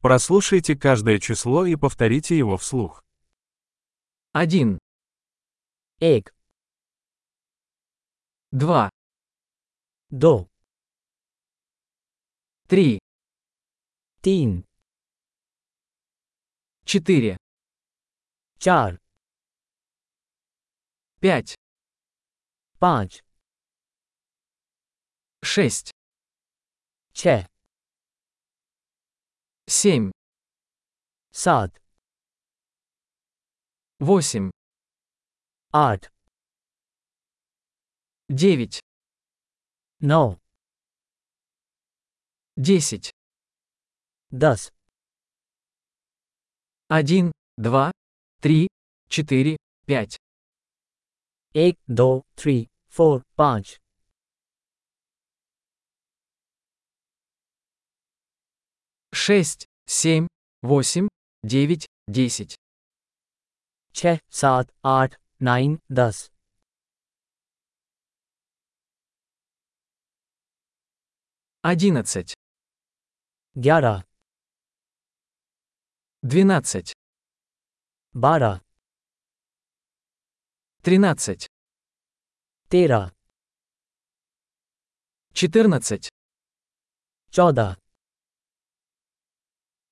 Прослушайте каждое число и повторите его вслух. Один. Эк. Два. До. Три. Тин. Четыре. Чар. Пять. Панч. Шесть. Че. Семь. Сад. Восемь. Ад. Девять. Но. Десять. Дас. Один, два, три, четыре, пять. Эк, до, три, фор, панч. Шесть. 7, 8, 9, 10. 6, 7, 8, 9, 10. Одиннадцать. Гяра. Двенадцать. Бара. Тринадцать. Тера. Четырнадцать. Чода.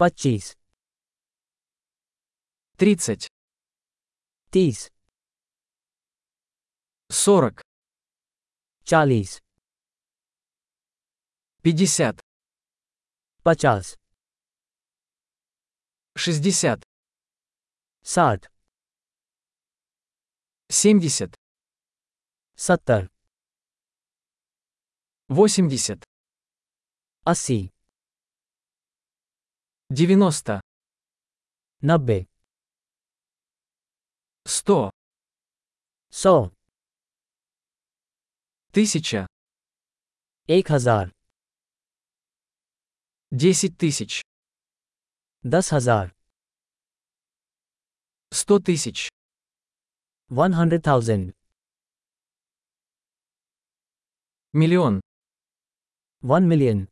પચીસ тридцать. तीस сорок. Чалис. пятьдесят. पचास шестьдесят. साठ семьдесят. सत्तर восемьдесят. अस्सी Девяносто. 90. сто, 100. тысяча, 1000. хазар, десять тысяч. десять хазар, сто тысяч. 100,000. Миллион. one million.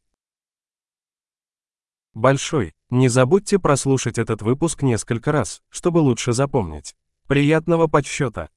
Большой. Не забудьте прослушать этот выпуск несколько раз, чтобы лучше запомнить. Приятного подсчета!